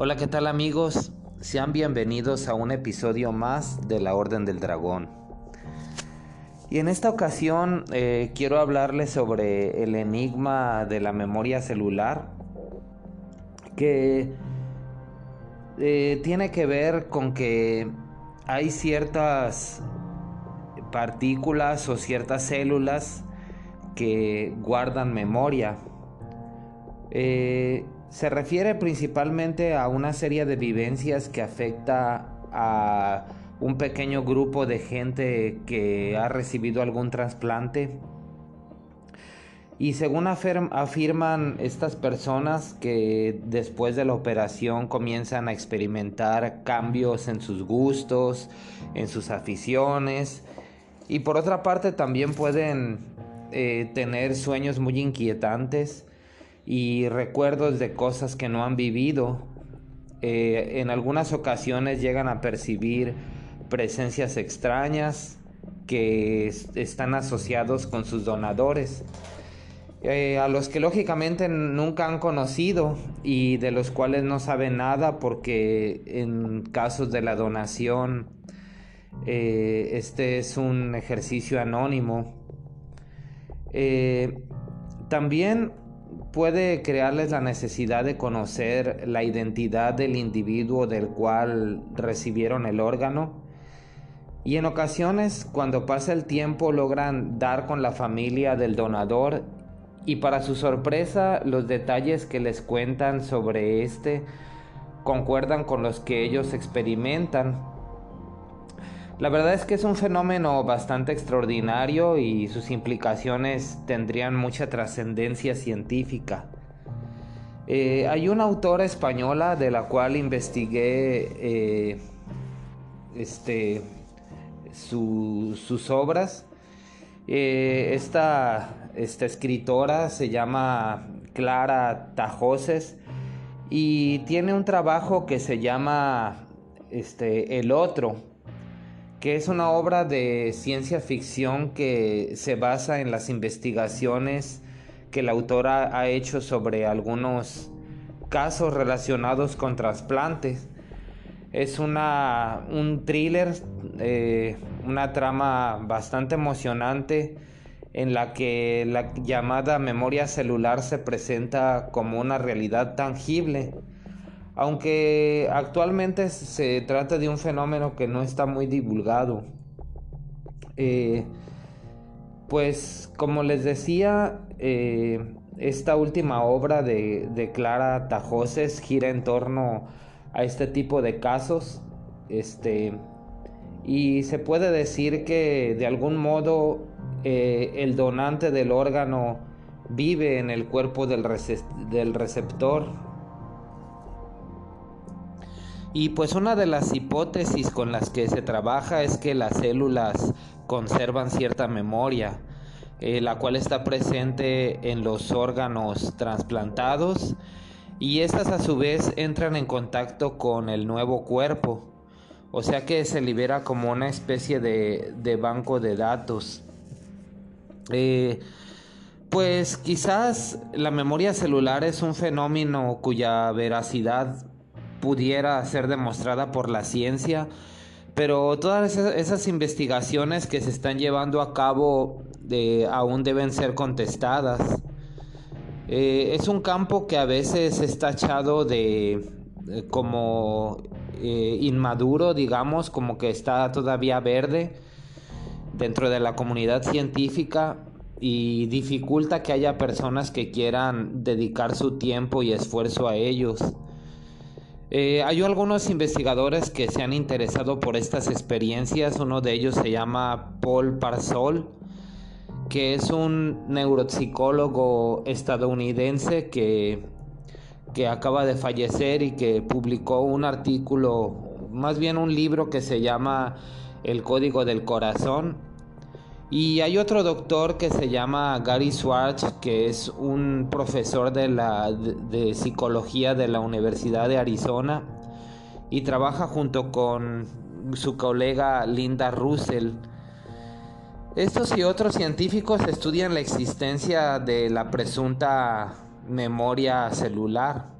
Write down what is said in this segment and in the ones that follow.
Hola, ¿qué tal amigos? Sean bienvenidos a un episodio más de la Orden del Dragón. Y en esta ocasión eh, quiero hablarles sobre el enigma de la memoria celular, que eh, tiene que ver con que hay ciertas partículas o ciertas células que guardan memoria. Eh, se refiere principalmente a una serie de vivencias que afecta a un pequeño grupo de gente que ha recibido algún trasplante. Y según afirman estas personas que después de la operación comienzan a experimentar cambios en sus gustos, en sus aficiones. Y por otra parte también pueden eh, tener sueños muy inquietantes y recuerdos de cosas que no han vivido. Eh, en algunas ocasiones llegan a percibir presencias extrañas que están asociados con sus donadores. Eh, a los que lógicamente nunca han conocido y de los cuales no saben nada porque en casos de la donación eh, este es un ejercicio anónimo. también puede crearles la necesidad de conocer la identidad del individuo del cual recibieron el órgano. Y en ocasiones cuando pasa el tiempo logran dar con la familia del donador. Y para su sorpresa los detalles que les cuentan sobre este concuerdan con los que ellos experimentan la verdad es que es un fenómeno bastante extraordinario y sus implicaciones tendrían mucha trascendencia científica. Eh, hay una autora española de la cual investigué eh, este, sus obras. Eh, esta, esta, escritora se llama Clara Tajoses y tiene un trabajo que se llama este, El Otro que es una obra de ciencia ficción que se basa en las investigaciones que la autora ha hecho sobre algunos casos relacionados con trasplantes. Es una, un thriller, eh, una trama bastante emocionante en la que la llamada memoria celular se presenta como una realidad tangible aunque actualmente se trata de un fenómeno que no está muy divulgado. Eh, pues como les decía, eh, esta última obra de, Clara Tajoses gira en torno a este tipo de casos. Este, y se puede decir que de algún modo eh, el donante del órgano vive en el cuerpo del, del receptor y pues una de las hipótesis con las que se trabaja es que las células conservan cierta memoria, eh, la cual está presente en los órganos trasplantados y estas a su vez entran en contacto con el nuevo cuerpo, o sea que se libera como una especie de, banco de datos. Eh, pues quizás la memoria celular es un fenómeno cuya veracidad pudiera ser demostrada por la ciencia, pero todas esas, investigaciones que se están llevando a cabo eh, aún deben ser contestadas. Eh, es un campo que a veces está echado de como eh, inmaduro, digamos, como que está todavía verde dentro de la comunidad científica y dificulta que haya personas que quieran dedicar su tiempo y esfuerzo a ellos. Eh, hay algunos investigadores que se han interesado por estas experiencias. Uno de ellos se llama Paul Parsol, que es un neuropsicólogo estadounidense que, que acaba de fallecer y que publicó un artículo, más bien un libro que se llama El Código del Corazón, y hay otro doctor que se llama Gary Schwartz, que es un profesor de, la, de, psicología de la Universidad de Arizona y trabaja junto con su colega Linda Russell. Estos y otros científicos estudian la existencia de la presunta memoria celular.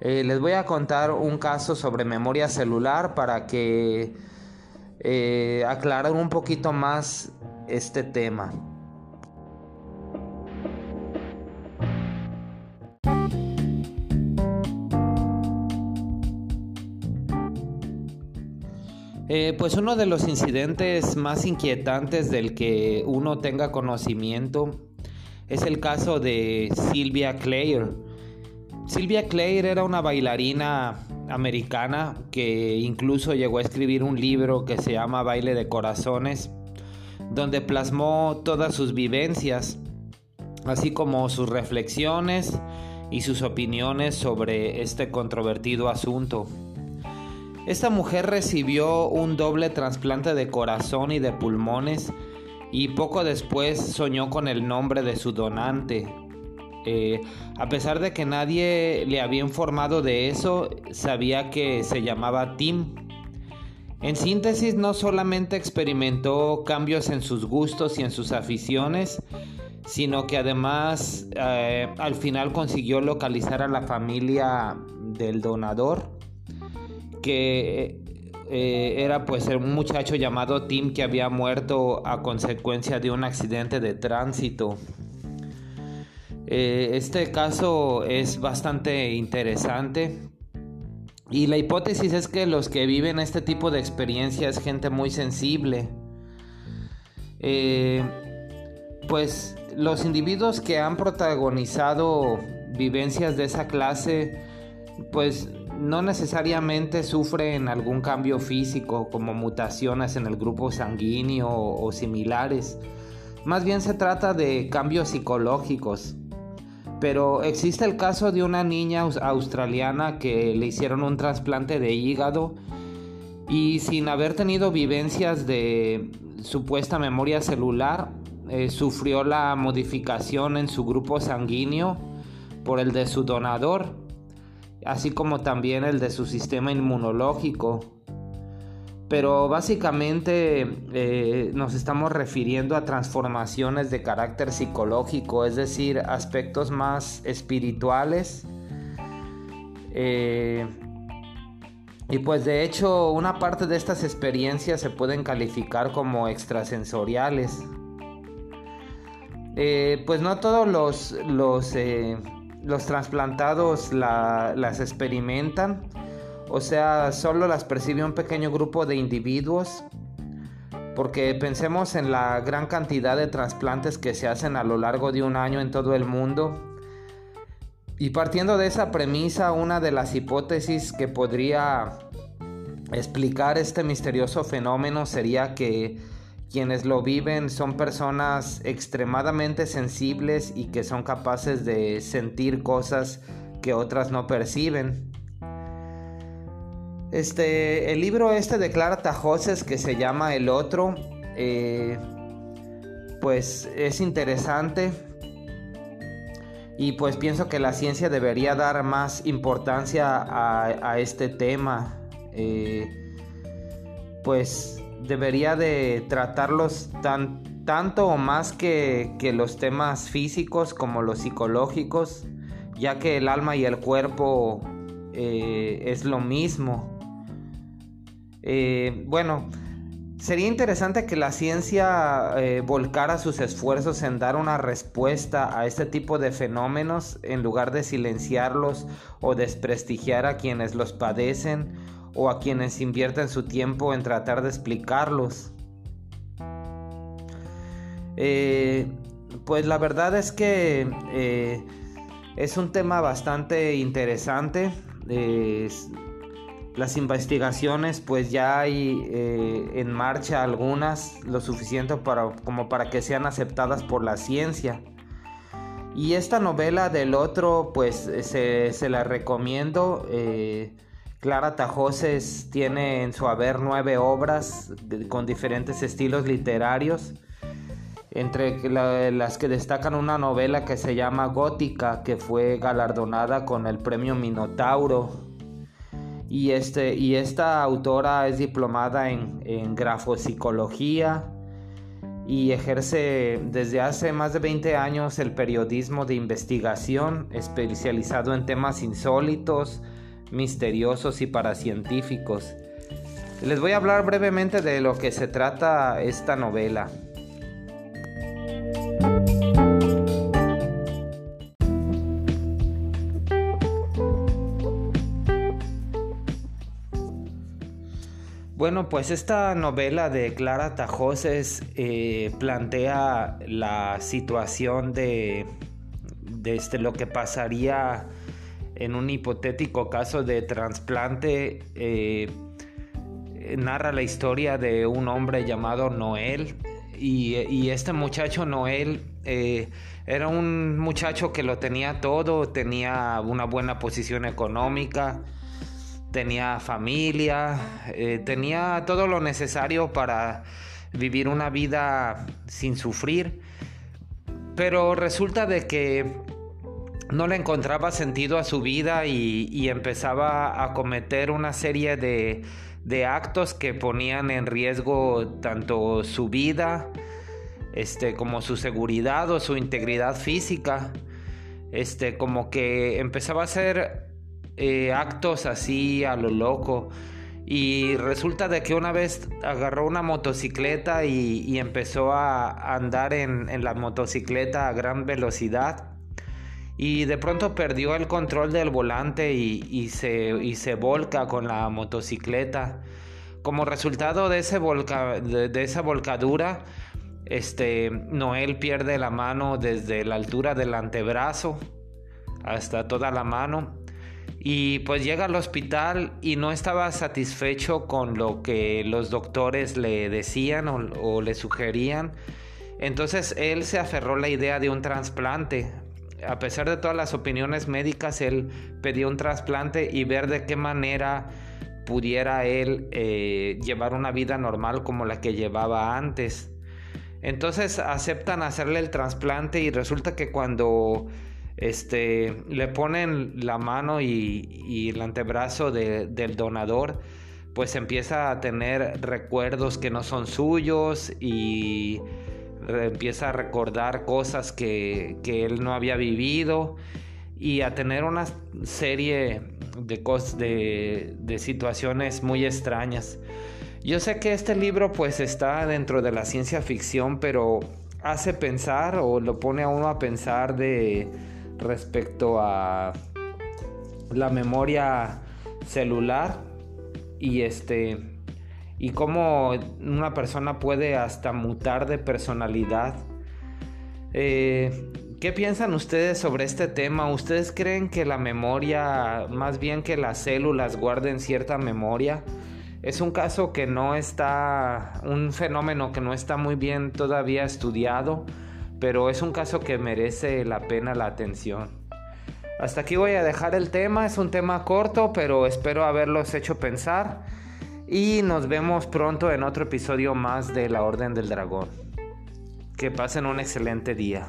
Eh, les voy a contar un caso sobre memoria celular para que eh, aclarar un poquito más este tema. Eh, pues uno de los incidentes más inquietantes del que uno tenga conocimiento es el caso de Sylvia Clare. Sylvia Clare era una bailarina americana que incluso llegó a escribir un libro que se llama Baile de Corazones, donde plasmó todas sus vivencias, así como sus reflexiones y sus opiniones sobre este controvertido asunto. Esta mujer recibió un doble trasplante de corazón y de pulmones y poco después soñó con el nombre de su donante. Eh, a pesar de que nadie le había informado de eso, sabía que se llamaba Tim. En síntesis, no solamente experimentó cambios en sus gustos y en sus aficiones, sino que además eh, al final consiguió localizar a la familia del donador que eh, era pues un muchacho llamado Tim que había muerto a consecuencia de un accidente de tránsito. Eh, este caso es bastante interesante y la hipótesis es que los que viven este tipo de experiencia es gente muy sensible. Eh, pues los individuos que han protagonizado vivencias de esa clase, pues no necesariamente sufren algún cambio físico como mutaciones en el grupo sanguíneo o, similares. Más bien se trata de cambios psicológicos. Pero existe el caso de una niña australiana que le hicieron un trasplante de hígado y sin haber tenido vivencias de supuesta memoria celular, eh, sufrió la modificación en su grupo sanguíneo por el de su donador así como también el de su sistema inmunológico. Pero básicamente eh, nos estamos refiriendo a transformaciones de carácter psicológico, es decir, aspectos más espirituales. Eh, y pues de hecho una parte de estas experiencias se pueden calificar como extrasensoriales. Eh, pues no todos los, los los trasplantados las experimentan, o sea, solo las percibe un pequeño grupo de individuos, porque pensemos en la gran cantidad de trasplantes que se hacen a lo largo de un año en todo el mundo. Y partiendo de esa premisa, una de las hipótesis que podría explicar este misterioso fenómeno sería que quienes lo viven son personas extremadamente sensibles y que son capaces de sentir cosas que otras no perciben. Este, el libro este de Clara Tajoses que se llama El Otro, eh, pues es interesante y pues pienso que la ciencia debería dar más importancia a, este tema. Eh, pues debería de tratarlos tan, tanto o más que, los temas físicos como los psicológicos, ya que el alma y el cuerpo eh, es lo mismo. Eh, bueno, sería interesante que la ciencia eh, volcara sus esfuerzos en dar una respuesta a este tipo de fenómenos en lugar de silenciarlos o desprestigiar a quienes los padecen o a quienes invierten su tiempo en tratar de explicarlos. Eh, pues la verdad es que eh, es un tema bastante interesante. Las investigaciones pues ya hay eh, en marcha algunas lo suficiente para, como para que sean aceptadas por la ciencia. Y esta novela del otro pues se, se la recomiendo. Clara Tajoses tiene en su haber nueve obras con diferentes estilos literarios, entre las que destacan una novela que se llama Gótica, que fue galardonada con el premio Minotauro. Y, este, y esta autora es diplomada en, en grafopsicología y ejerce desde hace más de 20 años el periodismo de investigación especializado en temas insólitos, misteriosos y paracientíficos. Les voy a hablar brevemente de lo que se trata esta novela. Bueno, pues esta novela de Clara Tajoses eh, plantea la situación de, este, lo que pasaría en un hipotético caso de trasplante. Eh, narra la historia de un hombre llamado Noel y, este muchacho Noel eh, era un muchacho que lo tenía todo, tenía una buena posición económica, tenía familia, eh, tenía todo lo necesario para vivir una vida sin sufrir, pero resulta de que no le encontraba sentido a su vida y, empezaba a cometer una serie de, de, actos que ponían en riesgo tanto su vida este, como su seguridad o su integridad física. Este, como que empezaba a ser eh, actos así a lo loco. Y resulta de que una vez agarró una motocicleta y, empezó a andar en, la motocicleta a gran velocidad. Y de pronto perdió el control del volante y, se, y volca con la motocicleta. Como resultado de, ese de, esa volcadura, este, Noel pierde la mano desde la altura del antebrazo hasta toda la mano y pues llega al hospital y no estaba satisfecho con lo que los doctores le decían o, le sugerían. Entonces él se aferró a la idea de un trasplante. A pesar de todas las opiniones médicas, él pidió un trasplante y ver de qué manera pudiera él eh, llevar una vida normal como la que llevaba antes. Entonces aceptan hacerle el trasplante y resulta que cuando este, le ponen la mano y, el antebrazo del donador, pues empieza a tener recuerdos que no son suyos y empieza a recordar cosas que, él no había vivido y a tener una serie de, de, de situaciones muy extrañas. Yo sé que este libro pues está dentro de la ciencia ficción, pero hace pensar o lo pone a uno a pensar de respecto a la memoria celular y este y cómo una persona puede hasta mutar de personalidad. Eh, ¿Qué piensan ustedes sobre este tema? ¿Ustedes creen que la memoria, más bien que las células guarden cierta memoria? Es un caso que no está, un fenómeno que no está muy bien todavía estudiado pero es un caso que merece la pena la atención. Hasta aquí voy a dejar el tema, es un tema corto, pero espero haberlos hecho pensar y nos vemos pronto en otro episodio más de La Orden del Dragón. Que pasen un excelente día.